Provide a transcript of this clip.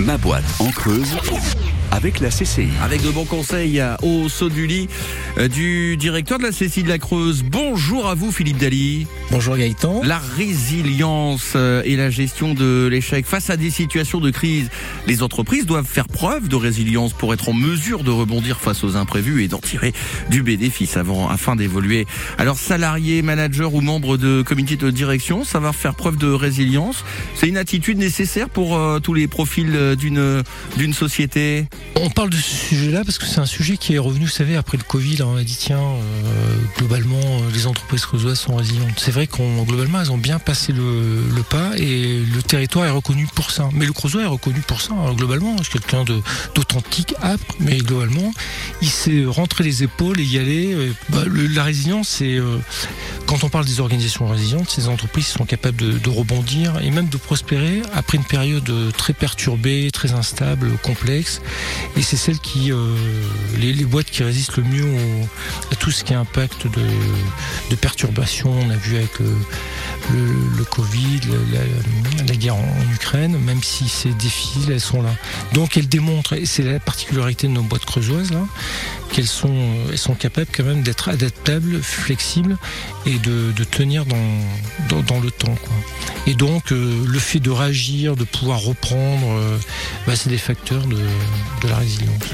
Ma boîte en creuse avec la CCI. Avec de bons conseils au saut du lit euh, du directeur de la CCI de la Creuse. Bonjour à vous Philippe Dali. Bonjour Gaëtan. La résilience euh, et la gestion de l'échec face à des situations de crise. Les entreprises doivent faire preuve de résilience pour être en mesure de rebondir face aux imprévus et d'en tirer du bénéfice avant, afin d'évoluer. Alors salariés, managers ou membres de comité de direction, savoir faire preuve de résilience, c'est une attitude nécessaire pour euh, tous les profils d'une d'une société. On parle de ce sujet-là parce que c'est un sujet qui est revenu, vous savez, après le Covid. on a dit, tiens, euh, globalement, euh, les entreprises creusoises sont résilientes. C'est vrai qu'on globalement, elles ont bien passé le, pas et le territoire est reconnu pour ça. Mais le creusois est reconnu pour ça. Alors, globalement, c'est quelqu'un d'authentique, âpre, mais globalement, il sait rentrer les épaules et y aller. Bah, la résilience, c'est euh, quand on parle des organisations résilientes, ces entreprises sont capables de, rebondir et même de prospérer après une période très perturbée, très instable, complexe. Et c'est celle qui, euh, les, boîtes qui résistent le mieux à tout ce qui est impact de, de perturbation. On a vu avec le, le, Covid, la, guerre en, Ukraine, même si c'est difficile, elles sont là. Donc elles démontrent, et c'est la particularité de nos boîtes creusoises là, qu'elles sont, elles sont capables quand même d'être adaptables, flexibles et de, tenir dans, dans, le temps. Et donc euh, le fait de réagir, de pouvoir reprendre, euh, bah, c'est des facteurs de la résilience.